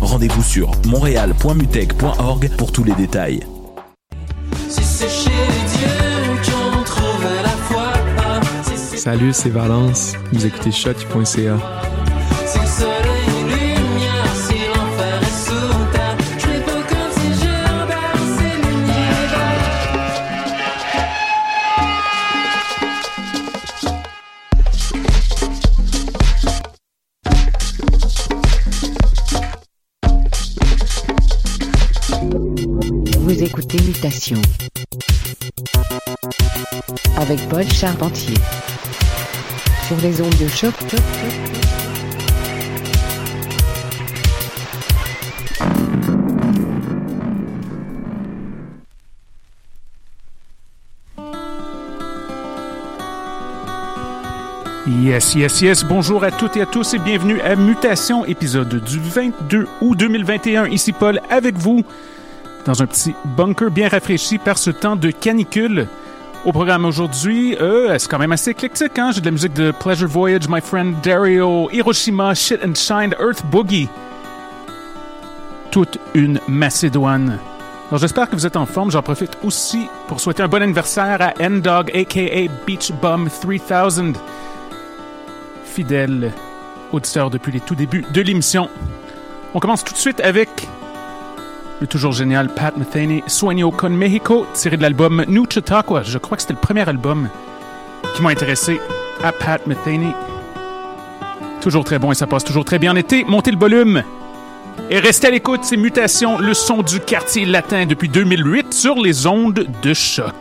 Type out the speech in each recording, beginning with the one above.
Rendez-vous sur montréal.mutech.org pour tous les détails. Salut, c'est Valence. Vous écoutez shot.ca. avec Paul Charpentier sur les ondes de choc. Yes, yes, yes. Bonjour à toutes et à tous et bienvenue à Mutation, épisode du 22 août 2021. Ici Paul avec vous dans un petit bunker bien rafraîchi par ce temps de canicule. Au programme aujourd'hui, euh, c'est quand même assez éclectique. Hein? J'ai de la musique de Pleasure Voyage, My Friend Dario, Hiroshima, Shit and Shine, Earth Boogie. Toute une Macédoine. Alors j'espère que vous êtes en forme. J'en profite aussi pour souhaiter un bon anniversaire à N-Dog, aka Beach Bum 3000. Fidèle auditeur depuis les tout débuts de l'émission. On commence tout de suite avec le toujours génial Pat Metheny, Sueño con Mexico, tiré de l'album New Chautauqua. Je crois que c'était le premier album qui m'a intéressé à Pat Metheny. Toujours très bon et ça passe toujours très bien en été. Montez le volume et restez à l'écoute. C'est Mutations, le son du quartier latin depuis 2008 sur les ondes de choc.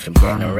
From getting arrested.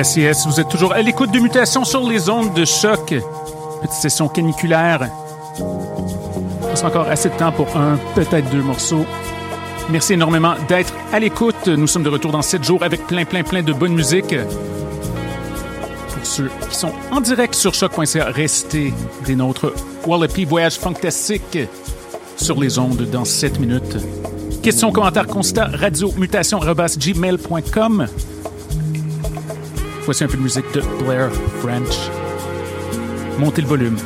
Yes, vous êtes toujours à l'écoute de Mutation sur les ondes de choc. Petite session caniculaire. Il reste encore assez de temps pour un, peut-être deux morceaux. Merci énormément d'être à l'écoute. Nous sommes de retour dans 7 jours avec plein, plein, plein de bonne musique. Pour ceux qui sont en direct sur choc.ca, restez des nôtres. Wallopy Voyage Fantastique sur les ondes dans 7 minutes. Questions, commentaires, constats, radio, mutation, gmail.com. Voici un peu de musique de Blair French. Montez le volume.